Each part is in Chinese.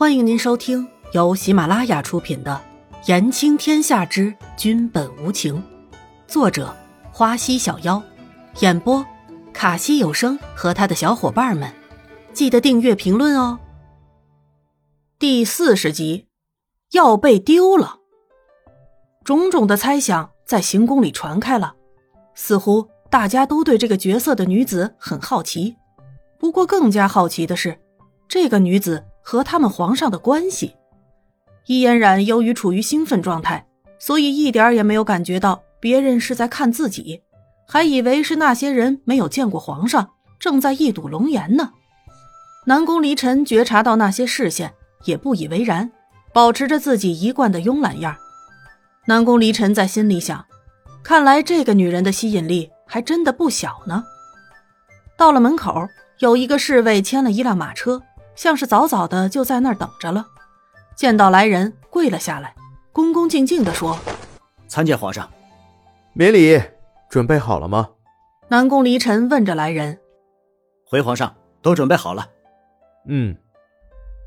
欢迎您收听由喜马拉雅出品的《言情天下之君本无情》，作者花溪小妖，演播卡西有声和他的小伙伴们。记得订阅、评论哦。第四十集，要被丢了。种种的猜想在行宫里传开了，似乎大家都对这个角色的女子很好奇。不过更加好奇的是，这个女子。和他们皇上的关系，伊嫣然由于处于兴奋状态，所以一点也没有感觉到别人是在看自己，还以为是那些人没有见过皇上，正在一睹龙颜呢。南宫离尘觉察到那些视线，也不以为然，保持着自己一贯的慵懒样。南宫离尘在心里想：看来这个女人的吸引力还真的不小呢。到了门口，有一个侍卫牵了一辆马车。像是早早的就在那儿等着了，见到来人，跪了下来，恭恭敬敬的说：“参见皇上。”免礼，准备好了吗？南宫离尘问着来人。回皇上，都准备好了。嗯。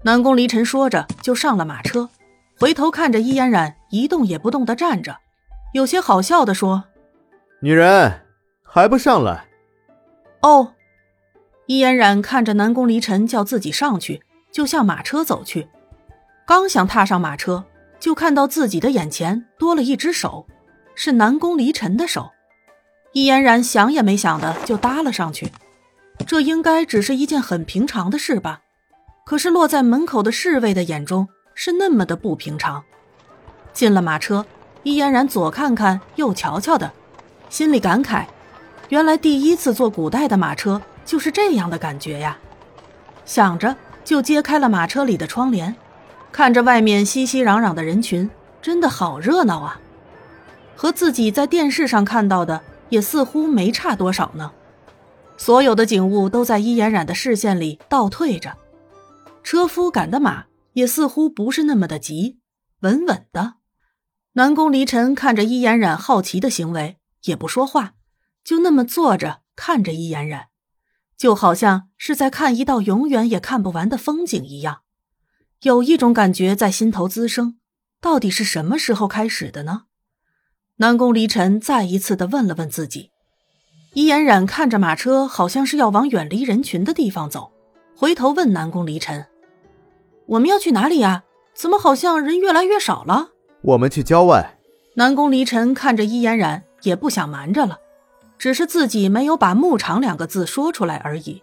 南宫离尘说着就上了马车，回头看着伊嫣然一动也不动的站着，有些好笑的说：“女人还不上来？”哦。伊嫣然看着南宫离尘叫自己上去，就向马车走去。刚想踏上马车，就看到自己的眼前多了一只手，是南宫离尘的手。伊嫣然想也没想的就搭了上去。这应该只是一件很平常的事吧？可是落在门口的侍卫的眼中是那么的不平常。进了马车，伊嫣然左看看右瞧瞧的，心里感慨：原来第一次坐古代的马车。就是这样的感觉呀，想着就揭开了马车里的窗帘，看着外面熙熙攘攘的人群，真的好热闹啊！和自己在电视上看到的也似乎没差多少呢。所有的景物都在伊嫣染的视线里倒退着，车夫赶的马也似乎不是那么的急，稳稳的。南宫离尘看着伊嫣染好奇的行为，也不说话，就那么坐着看着伊嫣染。就好像是在看一道永远也看不完的风景一样，有一种感觉在心头滋生。到底是什么时候开始的呢？南宫离尘再一次的问了问自己。伊嫣然看着马车，好像是要往远离人群的地方走，回头问南宫离尘：“我们要去哪里呀？怎么好像人越来越少了？”“我们去郊外。”南宫离尘看着伊嫣然，也不想瞒着了。只是自己没有把“牧场”两个字说出来而已，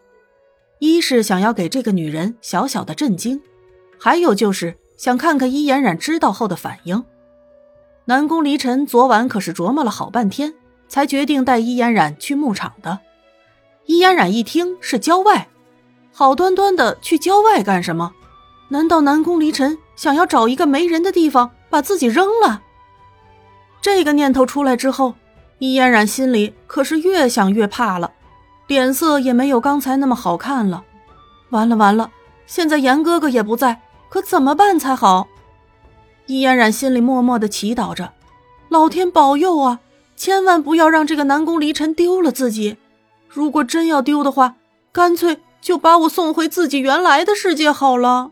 一是想要给这个女人小小的震惊，还有就是想看看伊嫣然知道后的反应。南宫离尘昨晚可是琢磨了好半天，才决定带伊嫣然去牧场的。伊嫣然一听是郊外，好端端的去郊外干什么？难道南宫离尘想要找一个没人的地方把自己扔了？这个念头出来之后。伊嫣然心里可是越想越怕了，脸色也没有刚才那么好看了。完了完了，现在严哥哥也不在，可怎么办才好？伊嫣然心里默默的祈祷着，老天保佑啊，千万不要让这个南宫离尘丢了自己。如果真要丢的话，干脆就把我送回自己原来的世界好了。